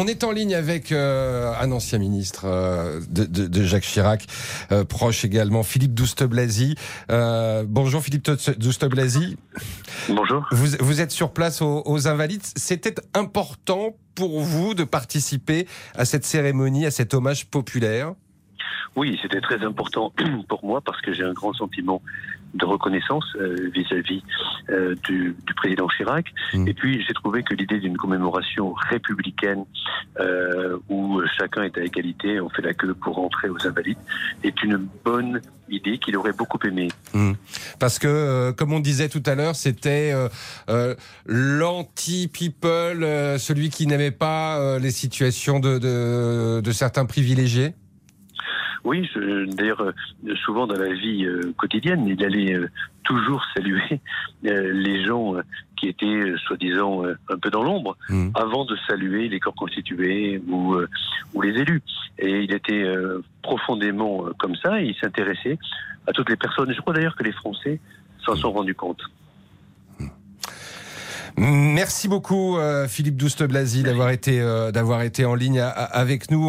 On est en ligne avec euh, un ancien ministre euh, de, de, de, Jacques Chirac, euh, proche également, Philippe Douste-Blazy. Bonjour Philippe Douste-Blazy. Bonjour. Vous, vous, êtes sur place aux, aux Invalides. C'était important pour vous de participer à cette cérémonie, à cet hommage populaire? Oui, c'était très important pour moi parce que j'ai un grand sentiment de reconnaissance euh, vis-à-vis euh, du, du, président Chirac. Mmh. Et puis j'ai trouvé que l'idée d'une commémoration républicaine euh, où chacun est à égalité, on fait la queue pour rentrer aux Invalides, est une bonne idée qu'il aurait beaucoup aimé. Mmh. Parce que, euh, comme on disait tout à l'heure, c'était euh, l'anti-people, celui qui n'aimait pas les situations de, de, de certains privilégiés. Oui, d'ailleurs, souvent dans la vie euh, quotidienne, il allait euh, toujours saluer euh, les gens qui étaient soi-disant un peu dans l'ombre, mmh. avant de saluer les corps constitués ou, ou les élus. Et il était profondément comme ça, et il s'intéressait à toutes les personnes. Je crois d'ailleurs que les Français s'en sont rendus compte. Merci beaucoup Philippe Douste-Blazy d'avoir été, d'avoir été en ligne avec nous.